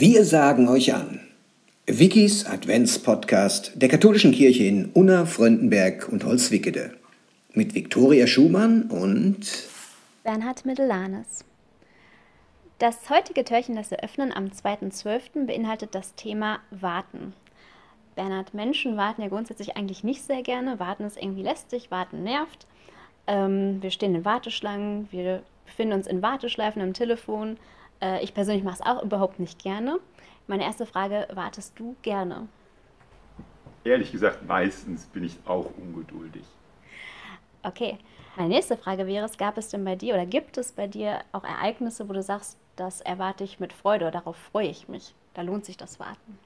Wir sagen euch an. Wikis Adventspodcast der katholischen Kirche in Unna, Fröndenberg und Holzwickede. Mit Viktoria Schumann und Bernhard Middelanes. Das heutige Türchen, das wir öffnen am 2.12., beinhaltet das Thema Warten. Bernhard, Menschen warten ja grundsätzlich eigentlich nicht sehr gerne. Warten ist irgendwie lästig, warten nervt. Ähm, wir stehen in Warteschlangen, wir befinden uns in Warteschleifen am Telefon. Äh, ich persönlich mache es auch überhaupt nicht gerne. Meine erste Frage, wartest du gerne? Ehrlich gesagt, meistens bin ich auch ungeduldig. Okay. Meine nächste Frage wäre es, gab es denn bei dir oder gibt es bei dir auch Ereignisse, wo du sagst, das erwarte ich mit Freude darauf freue ich mich? Da lohnt sich das Warten.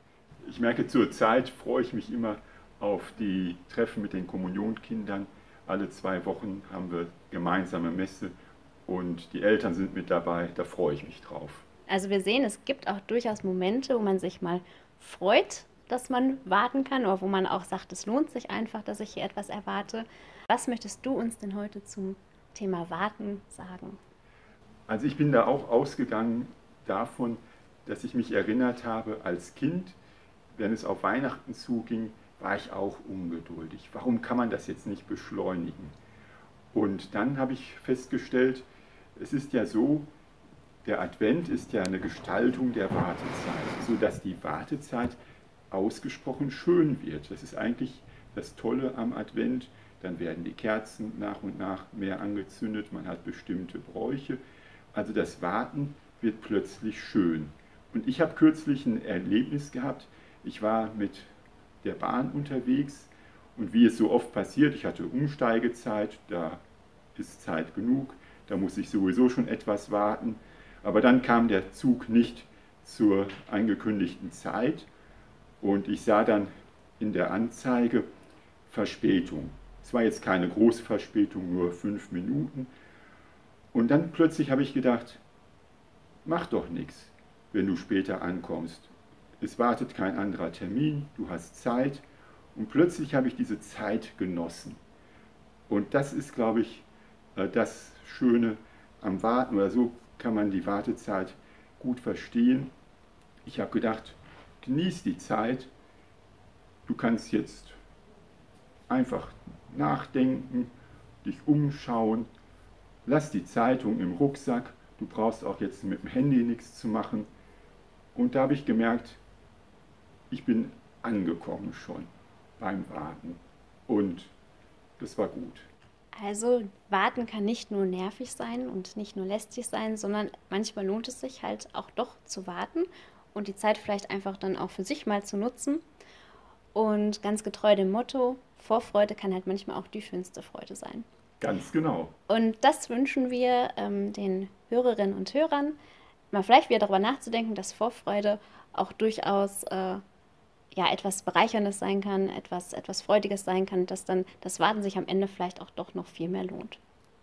Ich merke, zur Zeit freue ich mich immer auf die Treffen mit den Kommunionkindern. Alle zwei Wochen haben wir gemeinsame Messe und die Eltern sind mit dabei. Da freue ich mich drauf. Also wir sehen, es gibt auch durchaus Momente, wo man sich mal freut, dass man warten kann oder wo man auch sagt, es lohnt sich einfach, dass ich hier etwas erwarte. Was möchtest du uns denn heute zum Thema Warten sagen? Also ich bin da auch ausgegangen davon, dass ich mich erinnert habe als Kind, wenn es auf Weihnachten zuging, war ich auch ungeduldig. Warum kann man das jetzt nicht beschleunigen? Und dann habe ich festgestellt, es ist ja so, der Advent ist ja eine Gestaltung der Wartezeit, sodass die Wartezeit ausgesprochen schön wird. Das ist eigentlich das Tolle am Advent. Dann werden die Kerzen nach und nach mehr angezündet, man hat bestimmte Bräuche. Also das Warten wird plötzlich schön. Und ich habe kürzlich ein Erlebnis gehabt. Ich war mit der Bahn unterwegs und wie es so oft passiert, ich hatte Umsteigezeit, da ist Zeit genug, da muss ich sowieso schon etwas warten. Aber dann kam der Zug nicht zur angekündigten Zeit und ich sah dann in der Anzeige Verspätung. Es war jetzt keine große Verspätung, nur fünf Minuten. Und dann plötzlich habe ich gedacht, mach doch nichts, wenn du später ankommst. Es wartet kein anderer Termin, du hast Zeit. Und plötzlich habe ich diese Zeit genossen. Und das ist, glaube ich, äh, das Schöne am Warten oder so kann man die Wartezeit gut verstehen. Ich habe gedacht, genieß die Zeit. Du kannst jetzt einfach nachdenken, dich umschauen. Lass die Zeitung im Rucksack. Du brauchst auch jetzt mit dem Handy nichts zu machen. Und da habe ich gemerkt, ich bin angekommen schon beim Warten. Und das war gut. Also warten kann nicht nur nervig sein und nicht nur lästig sein, sondern manchmal lohnt es sich halt auch doch zu warten und die Zeit vielleicht einfach dann auch für sich mal zu nutzen. Und ganz getreu dem Motto, Vorfreude kann halt manchmal auch die schönste Freude sein. Ganz genau. Und das wünschen wir ähm, den Hörerinnen und Hörern, mal vielleicht wieder darüber nachzudenken, dass Vorfreude auch durchaus äh, ja, etwas Bereicherndes sein kann, etwas, etwas Freudiges sein kann, dass dann das Warten sich am Ende vielleicht auch doch noch viel mehr lohnt.